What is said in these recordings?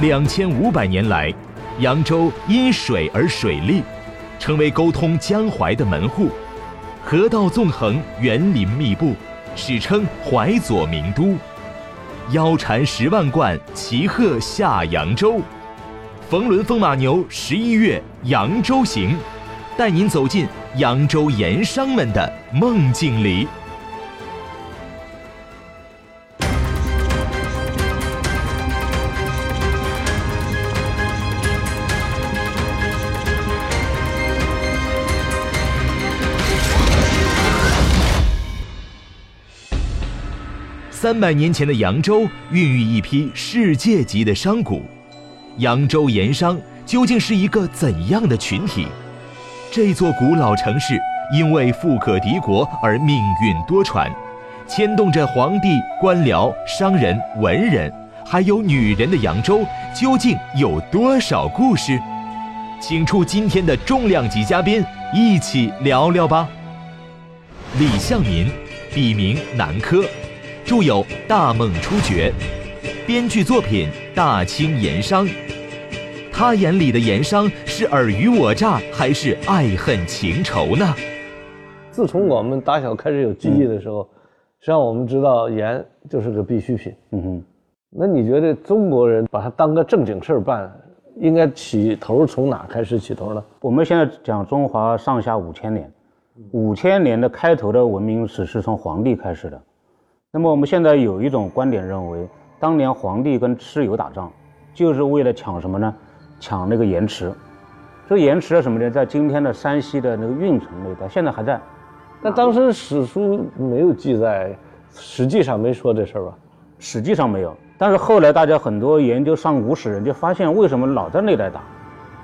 两千五百年来，扬州因水而水利，成为沟通江淮的门户，河道纵横，园林密布，史称淮左名都。腰缠十万贯，骑鹤下扬州。冯仑风马牛十一月扬州行，带您走进扬州盐商们的梦境里。三百年前的扬州孕育一批世界级的商贾，扬州盐商究竟是一个怎样的群体？这座古老城市因为富可敌国而命运多舛，牵动着皇帝、官僚、商人、文人，还有女人的扬州究竟有多少故事？请出今天的重量级嘉宾，一起聊聊吧。李向民，笔名南柯。著有《大梦初觉》，编剧作品《大清盐商》。他眼里的盐商是尔虞我诈，还是爱恨情仇呢？自从我们打小开始有记忆的时候，实际上我们知道盐就是个必需品。嗯哼，那你觉得中国人把它当个正经事儿办，应该起头从哪开始起头呢？我们现在讲中华上下五千年，五千年的开头的文明史是从黄帝开始的。那么我们现在有一种观点认为，当年皇帝跟蚩尤打仗，就是为了抢什么呢？抢那个盐池。这个盐池是什么呢？在今天的山西的那个运城那一带，现在还在。但当时史书没有记载，实际上没说这事儿吧？实际上没有。但是后来大家很多研究上古史人就发现，为什么老在那带打？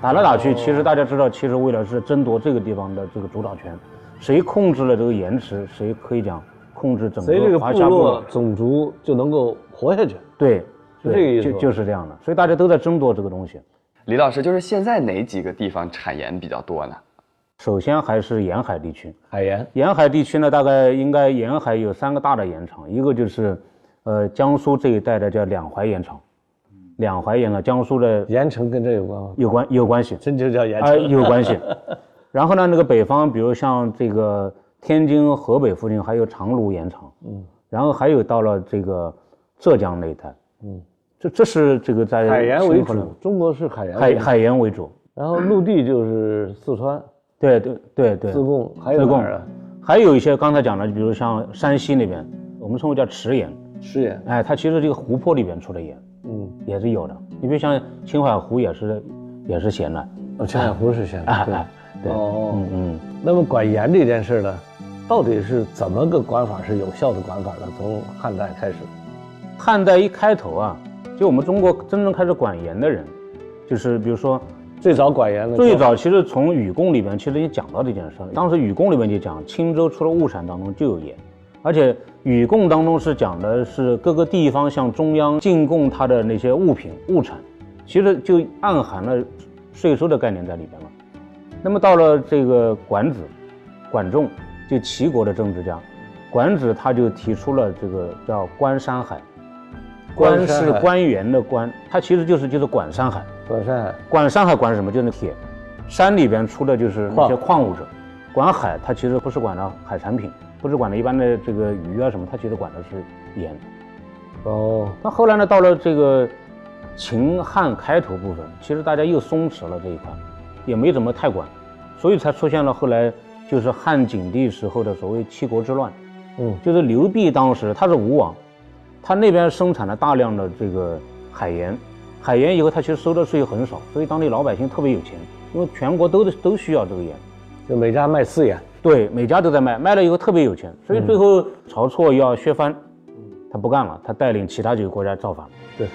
打来打去，其实大家知道，其实为了是争夺这个地方的这个主导权，谁控制了这个盐池，谁可以讲。控制整个华夏部落种族就能够活下去。对，是这个意思，就就是这样的。所以大家都在争夺这个东西。李老师，就是现在哪几个地方产盐比较多呢？首先还是沿海地区，海盐。沿海地区呢，大概应该沿海有三个大的盐场，一个就是，呃，江苏这一带的叫两淮盐场。两淮盐呢，江苏的盐城跟这有关吗？有关，有关系。真就叫盐城。有关系。然后呢，那个北方，比如像这个。天津、河北附近还有长芦盐场，嗯，然后还有到了这个浙江那一带，嗯，这这是这个在海盐为主，中国是海盐海海盐为主，然后陆地就是四川，对对对对，自贡还有哪儿啊？还有一些刚才讲的，比如像山西那边，我们称为叫池盐，池盐，哎，它其实这个湖泊里边出的盐，嗯，也是有的。你比如像青海湖也是也是咸的，哦，青海湖是咸的，对。对，哦。嗯嗯，那么管盐这件事呢？到底是怎么个管法是有效的管法呢？从汉代开始，汉代一开头啊，就我们中国真正开始管盐的人，就是比如说最早管盐的，最早其实从禹贡里面其实也讲到这件事。当时禹贡里面就讲，青州除了物产当中就有盐，而且禹贡当中是讲的是各个地方向中央进贡它的那些物品物产，其实就暗含了税收的概念在里边了。那么到了这个管子，管仲。就齐国的政治家，管子他就提出了这个叫“观山海”，关是官员的官，他其实就是就是管山海。管山海，管山海管什么？就是铁，山里边出的就是那些矿物质。管海，它其实不是管的海产品，不是管的一般的这个鱼啊什么，它其实管的是盐。哦，那后来呢，到了这个秦汉开头部分，其实大家又松弛了这一块，也没怎么太管，所以才出现了后来。就是汉景帝时候的所谓七国之乱，嗯，就是刘濞当时他是吴王，他那边生产了大量的这个海盐，海盐以后他其实收的税很少，所以当地老百姓特别有钱，因为全国都都需要这个盐，就每家卖私盐，对，每家都在卖，卖了以后特别有钱，所以最后晁错要削藩，他不干了，他带领其他几个国家造反。对，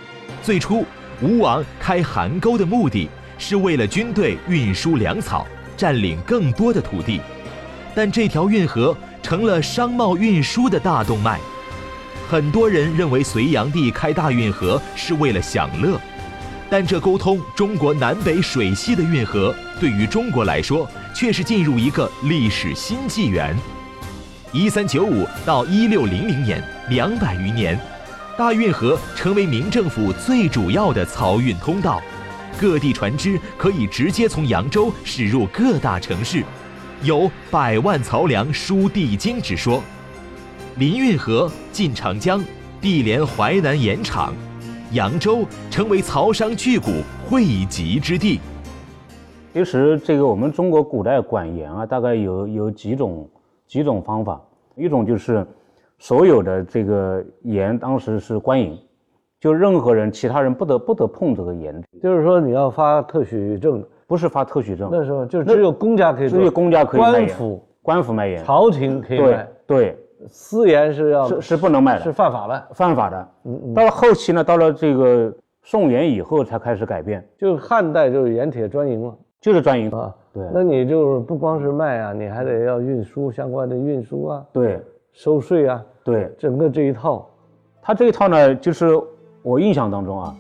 最初吴王开邗沟的目的是为了军队运输粮草，占领更多的土地。但这条运河成了商贸运输的大动脉，很多人认为隋炀帝开大运河是为了享乐，但这沟通中国南北水系的运河，对于中国来说却是进入一个历史新纪元。一三九五到一六零零年，两百余年，大运河成为明政府最主要的漕运通道，各地船只可以直接从扬州驶入各大城市，有“百万漕粮输地京”之说。临运河，进长江，地连淮南盐场，扬州成为漕商巨贾汇集之地。其实，这个我们中国古代管盐啊，大概有有几种几种方法。一种就是所有的这个盐当时是官营，就任何人其他人不得不得碰这个盐。就是说你要发特许证，不是发特许证，那时候就只有公家可以，只有公家可以官府官府卖盐，朝廷可以卖。对，私盐是要是是不能卖的，是犯法的，犯法的。嗯，到了后期呢，到了这个宋元以后才开始改变，就汉代就是盐铁专营了。就是专营啊，对，那你就是不光是卖啊，你还得要运输相关的运输啊，对，收税啊，对，整个这一套，他这一套呢，就是我印象当中啊，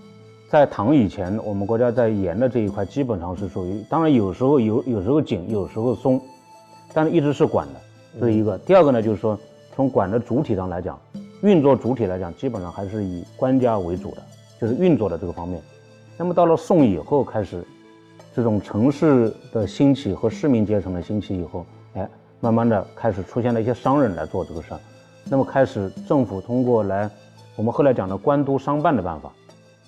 在唐以前，我们国家在盐的这一块基本上是属于，当然有时候有有时候紧，有时候松，但是一直是管的，这是一个。第二个呢，就是说从管的主体上来讲，运作主体来讲，基本上还是以官家为主的，就是运作的这个方面。那么到了宋以后开始。这种城市的兴起和市民阶层的兴起以后，哎，慢慢的开始出现了一些商人来做这个事儿，那么开始政府通过来，我们后来讲的官督商办的办法，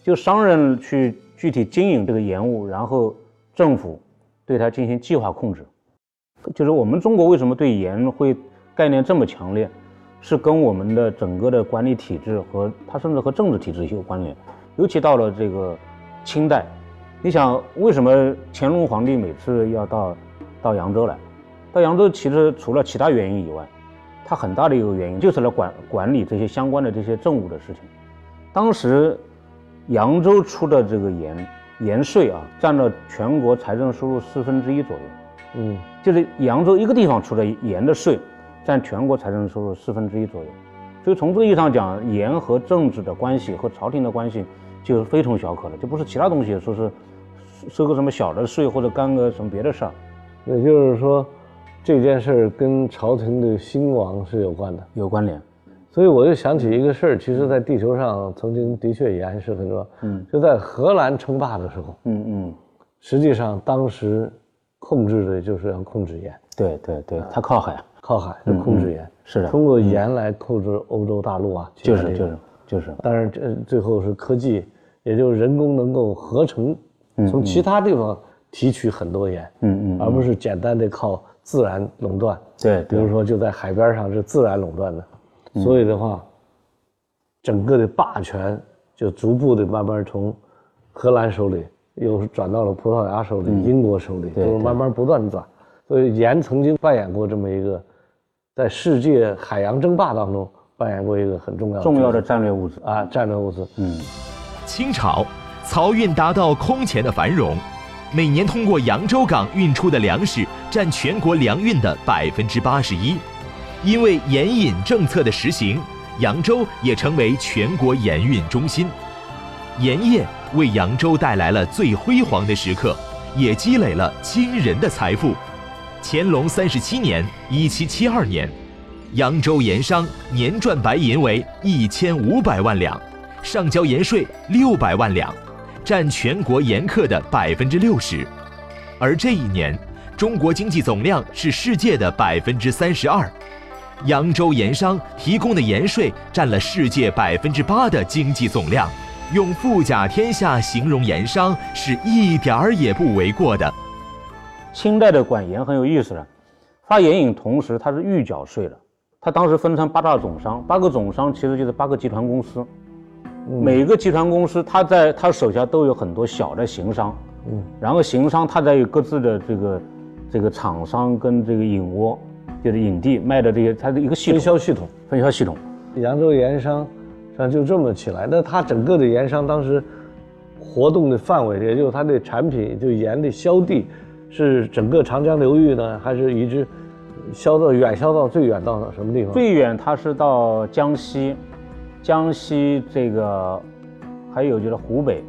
就商人去具体经营这个盐务，然后政府对它进行计划控制，就是我们中国为什么对盐会概念这么强烈，是跟我们的整个的管理体制和它甚至和政治体制有关联，尤其到了这个清代。你想为什么乾隆皇帝每次要到到扬州来？到扬州其实除了其他原因以外，他很大的一个原因就是来管管理这些相关的这些政务的事情。当时扬州出的这个盐盐税啊，占了全国财政收入四分之一左右。嗯，就是扬州一个地方出的盐的税，占全国财政收入四分之一左右。所以从这个意义上讲，盐和政治的关系和朝廷的关系就非同小可了，就不是其他东西说是。收个什么小的税或者干个什么别的事儿，也就是说，这件事儿跟朝廷的兴亡是有关的，有关联。所以我就想起一个事儿，其实，在地球上曾经的确盐是很多。嗯，就在荷兰称霸的时候，嗯嗯，实际上当时控制的就是要控制盐。对对对，它靠海，靠海就控制盐。是的，通过盐来控制欧洲大陆啊。就是就是就是。当然，这最后是科技，也就是人工能够合成。从其他地方提取很多盐，嗯嗯，而不是简单的靠自然垄断。对，比如说就在海边上是自然垄断的，所以的话，整个的霸权就逐步的慢慢从荷兰手里又转到了葡萄牙手里、英国手里，就是慢慢不断转。所以盐曾经扮演过这么一个，在世界海洋争霸当中扮演过一个很重要重要的战略物资啊，战略物资。嗯，清朝。漕运达到空前的繁荣，每年通过扬州港运出的粮食占全国粮运的百分之八十一。因为盐引政策的实行，扬州也成为全国盐运中心。盐业为扬州带来了最辉煌的时刻，也积累了惊人的财富。乾隆三十七年（一七七二年），扬州盐商年赚白银为一千五百万两，上交盐税六百万两。占全国盐客的百分之六十，而这一年，中国经济总量是世界的百分之三十二，扬州盐商提供的盐税占了世界百分之八的经济总量，用富甲天下形容盐商是一点儿也不为过的。清代的管盐很有意思的，发盐引同时它是预缴税的，它当时分成八大总商，八个总商其实就是八个集团公司。每个集团公司，它在它手下都有很多小的行商，嗯，然后行商他在有各自的这个这个厂商跟这个引窝，就是影帝卖的这些，它的一个分销系统，分销系统。扬州盐商，实际上就这么起来。那他整个的盐商当时活动的范围，也就是他的产品，就盐的销地，是整个长江流域呢，还是一直销到远销到最远到什么地方？最远它是到江西。江西这个，还有就是湖北，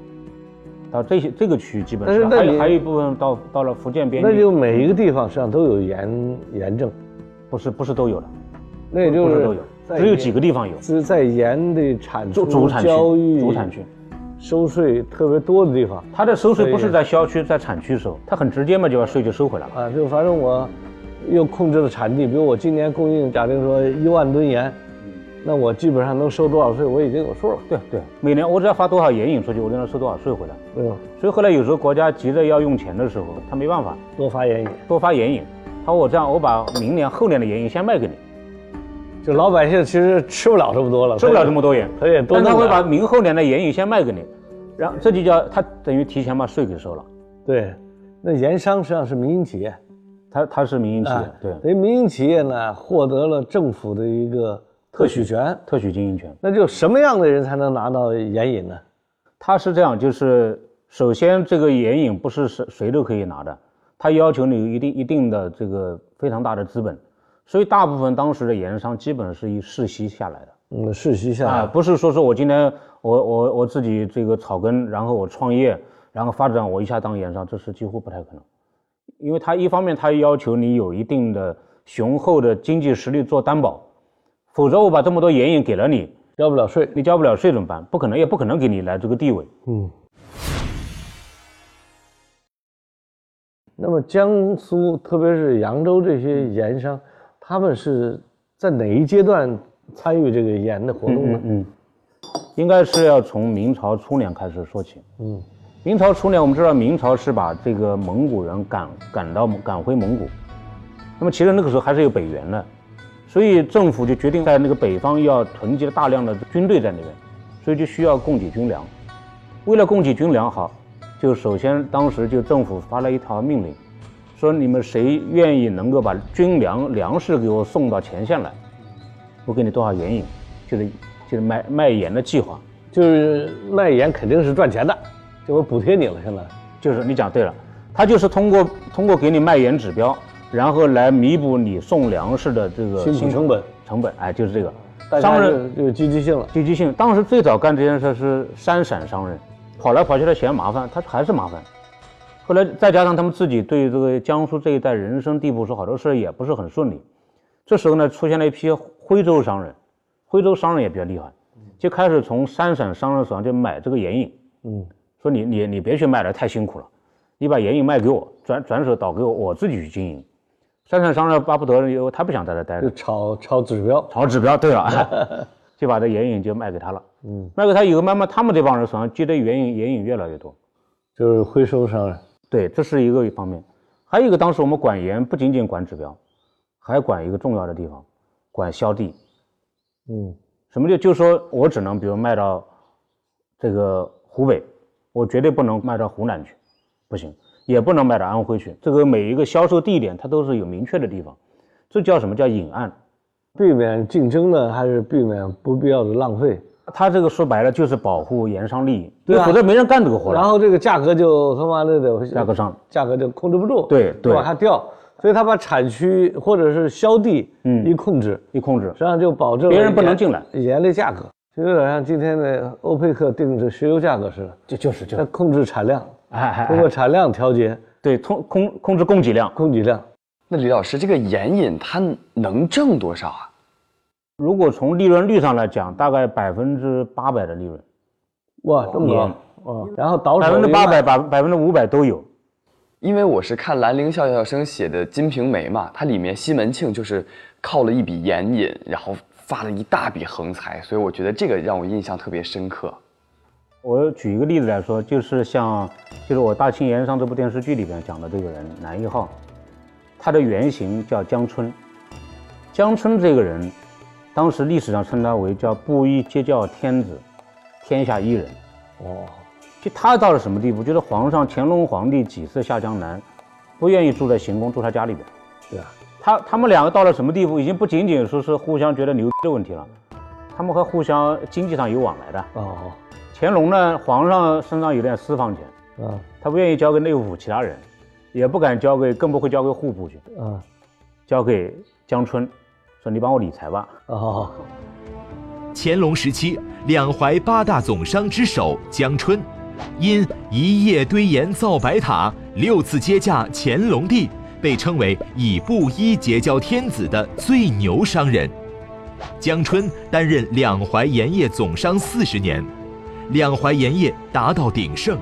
到这些这个区域基本上，还有还有一部分到到了福建边境。那就每一个地方实际上都有盐盐政，不是不是都有的，那也就是只有几个地方有。是在盐的产出、主产区、主产区收税特别多的地方。它的收税不是在销区，在产区收，它很直接嘛，就把税就收回来了。啊，就反正我又控制了产地，比如我今年供应，假定说一万吨盐。那我基本上能收多少税，我已经有数了。对对，每年我只要发多少盐引出去，我就能收多少税回来。嗯，所以后来有时候国家急着要用钱的时候，他没办法多发盐引，多发盐引。他说我这样，我把明年后年的盐引先卖给你，就老百姓其实吃不了这么多了，吃不了这么多盐，他也但他会把明后年的盐引先卖给你，然后这就叫他等于提前把税给收了。对，那盐商实际上是民营企业，他他是民营企业，对，等于民营企业呢获得了政府的一个。特许权、特许经营权，那就什么样的人才能拿到盐引呢？他是这样，就是首先这个盐引不是谁谁都可以拿的，他要求你有一定一定的这个非常大的资本，所以大部分当时的盐商基本是以世袭下来的。嗯，世袭下来，不是说是我今天我我我自己这个草根，然后我创业，然后发展，我一下当盐商，这是几乎不太可能，因为他一方面他要求你有一定的雄厚的经济实力做担保。否则我把这么多盐引给了你，交不了税，你交不了税怎么办？不可能，也不可能给你来这个地位。嗯。那么江苏，特别是扬州这些盐商，他们是在哪一阶段参与这个盐的活动呢？嗯，应该是要从明朝初年开始说起。嗯，明朝初年，我们知道明朝是把这个蒙古人赶赶到赶回蒙古，那么其实那个时候还是有北元的。所以政府就决定在那个北方要囤积了大量的军队在那边，所以就需要供给军粮。为了供给军粮，好，就首先当时就政府发了一条命令，说你们谁愿意能够把军粮粮食给我送到前线来，我给你多少盐引，就是就是卖卖盐的计划，就是卖盐肯定是赚钱的，就我补贴你了。现在就是你讲对了，他就是通过通过给你卖盐指标。然后来弥补你送粮食的这个辛苦成本，成本，哎，就是这个。商人就积极性了，积极性。当时最早干这件事是三陕商人，跑来跑去的嫌麻烦，他还是麻烦。后来再加上他们自己对这个江苏这一带人生地不熟，好多事也不是很顺利。这时候呢，出现了一批徽州商人，徽州商人也比较厉害，就开始从三省商人手上就买这个盐引。嗯，说你你你别去卖了，太辛苦了，你把盐引卖给我，转转手倒给我，我自己去经营。三省商人巴不得，因为他不想在这待着，就炒炒指标，炒指标。对了，就把这盐引就卖给他了。嗯，卖给他以后，慢慢他们这帮人手上积的盐引盐引越来越多，就是回收商人。对，这是一个方面。还有一个，当时我们管盐不仅仅管指标，还管一个重要的地方，管销地。嗯，什么就就说我只能比如卖到这个湖北，我绝对不能卖到湖南去，不行。也不能卖到安徽去。这个每一个销售地点，它都是有明确的地方，这叫什么叫隐案？避免竞争呢，还是避免不必要的浪费？他这个说白了就是保护盐商利益，对，否则没人干这个活然后这个价格就他妈的得价格上，价格就控制不住，对对，往下掉。所以他把产区或者是销地，嗯，一控制一控制，实际上就保证别人不能进来盐的价格，就有点像今天的欧佩克定制石油价格似的，就就是就它控制产量。哎通过产量调节，对，通控控制供给量，供给量。那李老师，这个盐引它能挣多少啊？如果从利润率上来讲，大概百分之八百的利润。哇，这么高！哦，然后倒百分之八百，百百分之五百都有。因为我是看兰陵笑笑生写的《金瓶梅》嘛，它里面西门庆就是靠了一笔盐引，然后发了一大笔横财，所以我觉得这个让我印象特别深刻。我举一个例子来说，就是像，就是我《大清盐商》这部电视剧里边讲的这个人南一号，他的原型叫江春。江春这个人，当时历史上称他为叫布衣接教天子，天下一人。哦，就他到了什么地步？就是皇上乾隆皇帝几次下江南，不愿意住在行宫，住他家里边。对啊，他他们两个到了什么地步？已经不仅仅说是互相觉得牛逼的问题了，他们还互相经济上有往来的。哦。乾隆呢，皇上身上有点私房钱，啊，他不愿意交给内务府其他人，也不敢交给，更不会交给户部去，啊，交给江春，说你帮我理财吧。哦，乾隆时期，两淮八大总商之首江春，因一夜堆盐造白塔，六次接驾乾隆帝，被称为以布衣结交天子的最牛商人。江春担任两淮盐业总商四十年，两淮盐业达到鼎盛。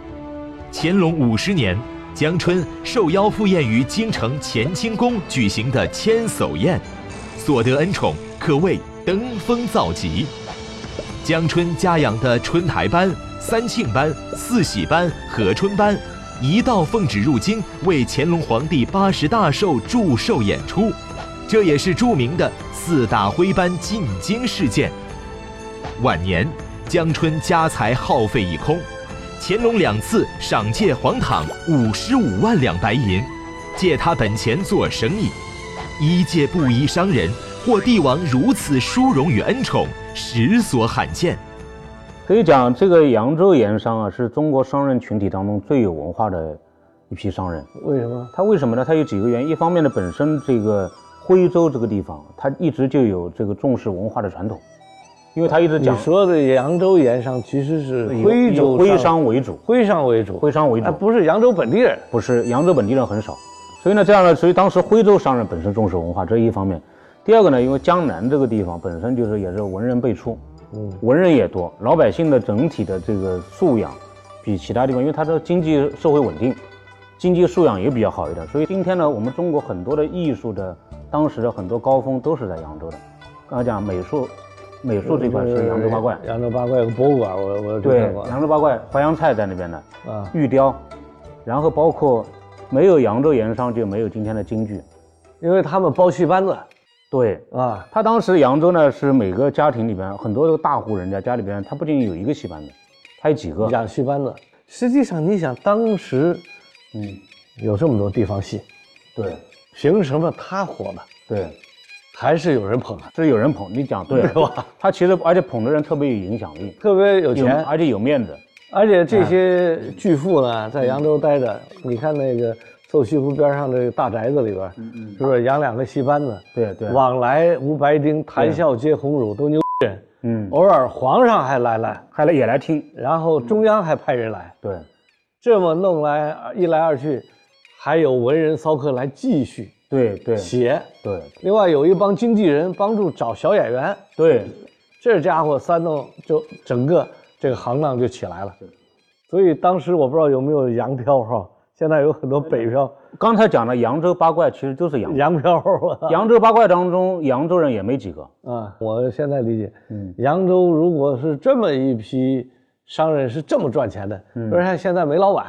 乾隆五十年，江春受邀赴宴于京城乾清宫举行的千叟宴，所得恩宠可谓登峰造极。江春家养的春台班、三庆班、四喜班、和春班，一道奉旨入京为乾隆皇帝八十大寿祝寿演出，这也是著名的。四大徽班进京事件。晚年，江春家财耗费一空，乾隆两次赏借皇堂五十五万两白银，借他本钱做生意。一介布衣商人获帝王如此殊荣与恩宠，实所罕见。可以讲，这个扬州盐商啊，是中国商人群体当中最有文化的一批商人。为什么？他为什么呢？他有几个原因。一方面呢，本身这个。徽州这个地方，他一直就有这个重视文化的传统，因为他一直讲你说的扬州盐商其实是徽州徽商为主，徽商为主，徽商为主，不是扬州本地人，不是扬州本地人很少，所以呢，这样呢，所以当时徽州商人本身重视文化，这一方面。第二个呢，因为江南这个地方本身就是也是文人辈出，嗯，文人也多，老百姓的整体的这个素养比其他地方，因为它的经济社会稳定，经济素养也比较好一点，所以今天呢，我们中国很多的艺术的。当时的很多高峰都是在扬州的，刚才讲美术，美术这块是扬州八怪，扬州八怪有个博物馆，我我对扬州八怪淮扬菜在那边的啊，玉雕，然后包括没有扬州盐商就没有今天的京剧，因为他们包戏班子，对啊，他当时扬州呢是每个家庭里边很多大户人家家里边他不仅有一个戏班子，他有几个养戏班子。实际上你想当时，嗯，有这么多地方戏，对。凭什么他火了？对，还是有人捧，是有人捧。你讲对吧？他其实而且捧的人特别有影响力，特别有钱，而且有面子。而且这些巨富呢，在扬州待着。你看那个瘦西湖边上这个大宅子里边，是不是养两个戏班子？对对，往来无白丁，谈笑皆鸿儒，都牛人。嗯，偶尔皇上还来来，还来也来听，然后中央还派人来。对，这么弄来一来二去。还有文人骚客来继续对对。写。对，另外有一帮经纪人帮助找小演员，对，这家伙三弄就整个这个行当就起来了。所以当时我不知道有没有洋漂哈，现在有很多北漂。刚才讲的扬州八怪其实就是洋洋漂。扬州八怪当中，扬州人也没几个啊。我现在理解，嗯，扬州如果是这么一批商人是这么赚钱的，不是像现在没老板。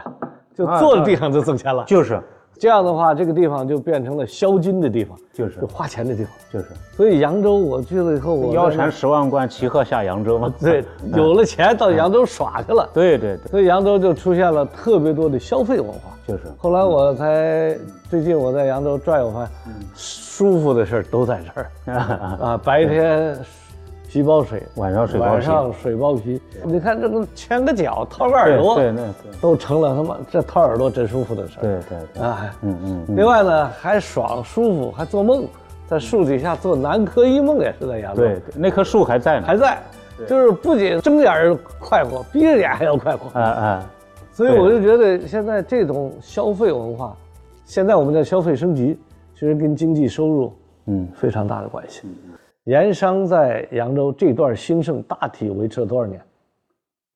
就坐在地上就挣钱了，就是这样的话，这个地方就变成了销金的地方，就是花钱的地方，就是。所以扬州我去了以后，我腰缠十万贯，骑鹤下扬州嘛。对，有了钱到扬州耍去了。对对对。所以扬州就出现了特别多的消费文化。就是。后来我才最近我在扬州转悠，发现舒服的事儿都在这儿 啊，白天。皮包水，晚上水包皮，晚上水包皮。你看这都牵个脚，掏个耳朵，对，对都成了他妈这掏耳朵真舒服的事儿。对对对，啊，嗯嗯。另外呢，还爽舒服，还做梦，在树底下做南柯一梦也是在扬州。对，那棵树还在呢，还在，就是不仅睁眼快活，闭着眼还要快活。啊啊。所以我就觉得现在这种消费文化，现在我们叫消费升级，其实跟经济收入嗯非常大的关系。盐商在扬州这段兴盛大体维持了多少年？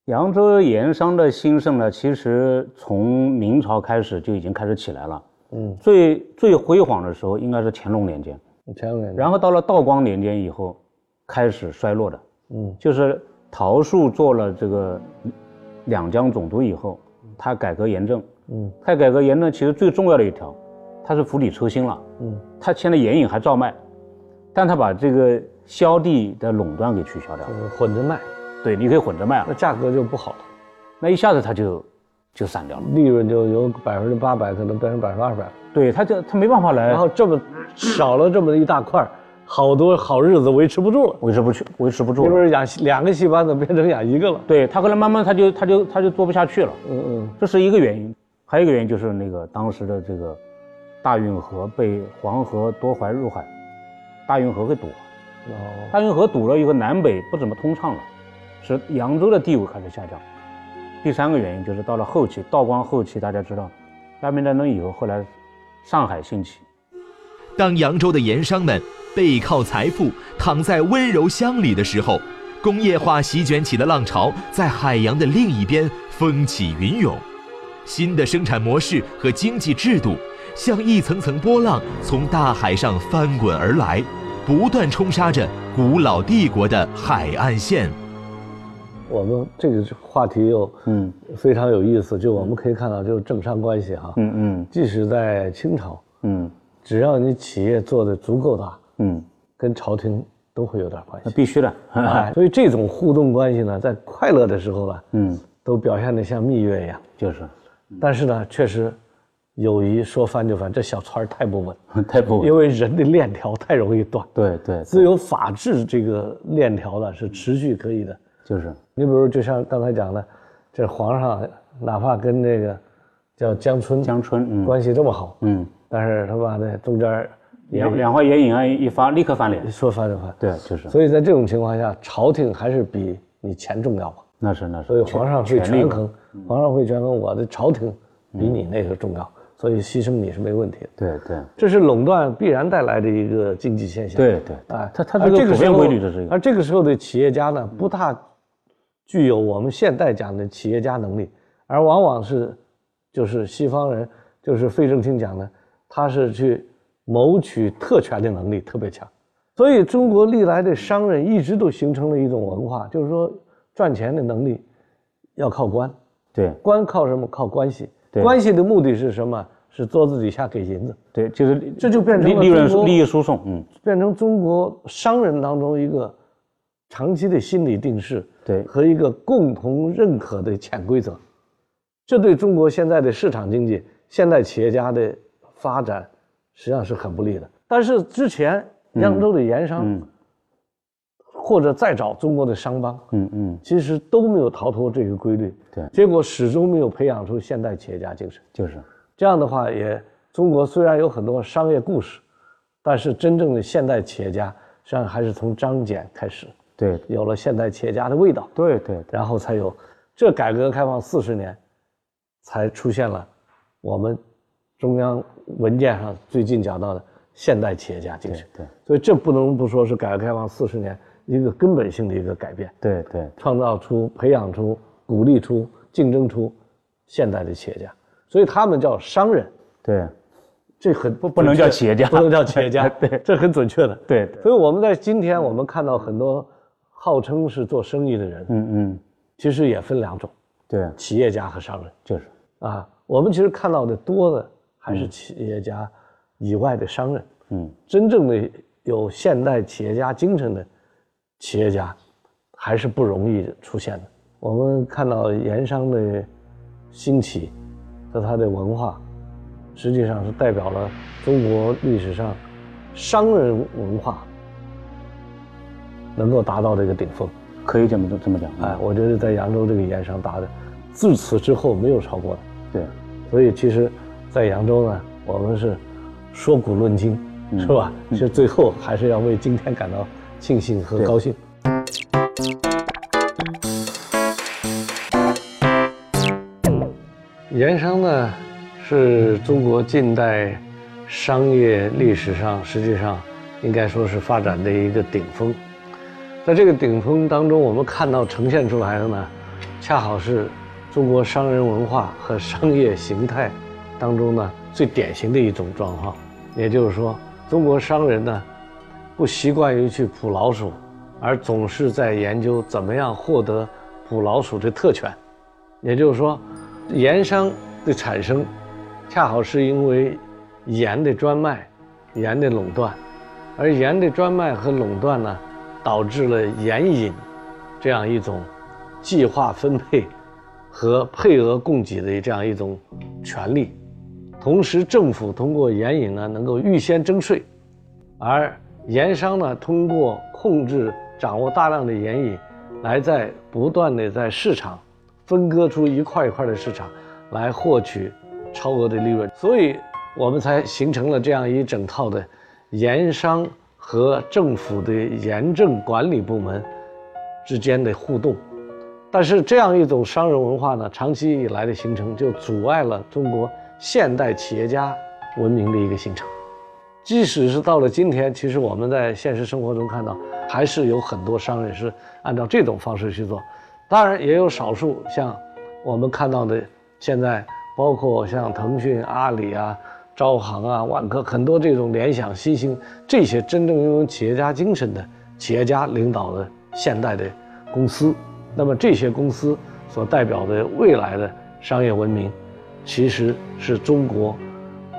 扬州盐商的兴盛呢，其实从明朝开始就已经开始起来了。嗯，最最辉煌的时候应该是乾隆年间。乾隆年间。然后到了道光年间以后，开始衰落的。嗯，就是陶树做了这个两江总督以后，他改革盐政。嗯，他改革盐政其实最重要的一条，他是釜底抽薪了。嗯，他签的盐引还照卖。但他把这个销地的垄断给取消掉了，混着卖，对，你可以混着卖，那价格就不好了，那一下子他就就散掉了，利润就由百分之八百可能变成百分之二百，对，他就他没办法来，然后这么少了这么一大块，好多好日子维持不住了，维持不去，维持不住，是不是养两个戏班子变成养一个了？对他后来慢慢他就他就他就做不下去了，嗯嗯，这是一个原因，还有一个原因就是那个当时的这个大运河被黄河夺淮入海。大运河会堵了，哦，大运河堵了以后，南北不怎么通畅了，使扬州的地位开始下降。第三个原因就是到了后期，道光后期，大家知道，鸦片战争以后，后来上海兴起。当扬州的盐商们背靠财富，躺在温柔乡里的时候，工业化席卷起的浪潮在海洋的另一边风起云涌，新的生产模式和经济制度像一层层波浪从大海上翻滚而来，不断冲杀着古老帝国的海岸线。我们这个话题又嗯非常有意思，就我们可以看到，就是政商关系哈，嗯嗯，即使在清朝，嗯，只要你企业做的足够大，嗯，跟朝廷都会有点关系，那必须的，所以这种互动关系呢，在快乐的时候吧，嗯，都表现得像蜜月一样，就是，但是呢，确实，友谊说翻就翻，这小船太不稳，太不稳，因为人的链条太容易断，对对，只有法治这个链条呢是持续可以的。就是。你比如就像刚才讲的，这皇上哪怕跟那个叫江春江春关系这么好，嗯，但是他妈的中间两两块眼影啊一发立刻翻脸，说翻就翻，对，就是。所以在这种情况下，朝廷还是比你钱重要吧？那是那是。所以皇上会权衡，皇上会权衡我的朝廷比你那个重要，所以牺牲你是没问题的。对对，这是垄断必然带来的一个经济现象。对对，啊，他他这个时候，规律这是。而这个时候的企业家呢，不大。具有我们现代讲的企业家能力，而往往是，就是西方人，就是费正清讲的，他是去谋取特权的能力特别强。所以中国历来的商人一直都形成了一种文化，就是说赚钱的能力要靠官，对，官靠什么？靠关系。关系的目的是什么？是桌子底下给银子。对，就是这就变成利润利益输送，嗯，变成中国商人当中一个长期的心理定势。对，和一个共同认可的潜规则，这对中国现在的市场经济、现代企业家的发展，实际上是很不利的。但是之前扬州的盐商，或者再找中国的商帮，嗯嗯，其实都没有逃脱这个规律。对，结果始终没有培养出现代企业家精神。就是这样的话，也中国虽然有很多商业故事，但是真正的现代企业家，实际上还是从张謇开始。对，有了现代企业家的味道。对对，然后才有，这改革开放四十年，才出现了我们中央文件上最近讲到的现代企业家精神。对，所以这不能不说是改革开放四十年一个根本性的一个改变。对对，创造出、培养出、鼓励出、竞争出现代的企业家，所以他们叫商人。对，这很不不能叫企业家，不能叫企业家。对，这很准确的。对，所以我们在今天我们看到很多。号称是做生意的人，嗯嗯，其实也分两种，对，企业家和商人，就是。啊，我们其实看到的多的还是企业家以外的商人，嗯，真正的有现代企业家精神的企业家，还是不容易出现的。我们看到盐商的兴起和它的文化，实际上是代表了中国历史上商人文化。能够达到这个顶峰，可以这么这么讲。哎，我觉得在扬州这个盐商达的，自此之后没有超过的。对，所以其实，在扬州呢，我们是说古论今，是吧？其实最后还是要为今天感到庆幸和高兴。盐商呢，是中国近代商业历史上实际上应该说是发展的一个顶峰。在这个顶峰当中，我们看到呈现出来的呢，恰好是中国商人文化和商业形态当中呢最典型的一种状况。也就是说，中国商人呢不习惯于去捕老鼠，而总是在研究怎么样获得捕老鼠的特权。也就是说，盐商的产生，恰好是因为盐的专卖、盐的垄断，而盐的专卖和垄断呢。导致了盐引这样一种计划分配和配额供给的这样一种权利，同时政府通过盐引呢能够预先征税，而盐商呢通过控制掌握大量的盐引，来在不断的在市场分割出一块一块的市场来获取超额的利润，所以我们才形成了这样一整套的盐商。和政府的盐政管理部门之间的互动，但是这样一种商人文化呢，长期以来的形成就阻碍了中国现代企业家文明的一个形成。即使是到了今天，其实我们在现实生活中看到，还是有很多商人是按照这种方式去做。当然，也有少数像我们看到的，现在包括像腾讯、阿里啊、招行啊、万科，很多这种联想、新兴这些真正拥有企业家精神的企业家领导的现代的公司。那么这些公司所代表的未来的商业文明，其实是中国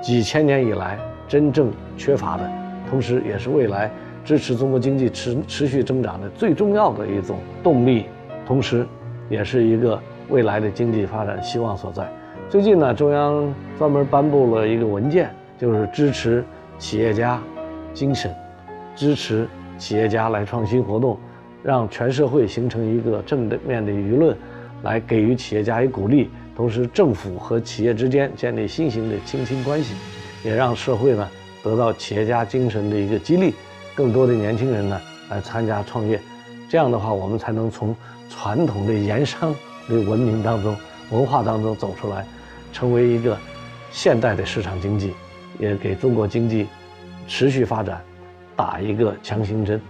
几千年以来真正缺乏的，同时也是未来支持中国经济持持续增长的最重要的一种动力。同时，也是一个未来的经济发展希望所在。最近呢，中央专门颁布了一个文件，就是支持企业家精神，支持企业家来创新活动，让全社会形成一个正面的舆论，来给予企业家以鼓励。同时，政府和企业之间建立新型的亲亲关系，也让社会呢得到企业家精神的一个激励，更多的年轻人呢来参加创业。这样的话，我们才能从。传统的盐商的文明当中、文化当中走出来，成为一个现代的市场经济，也给中国经济持续发展打一个强心针。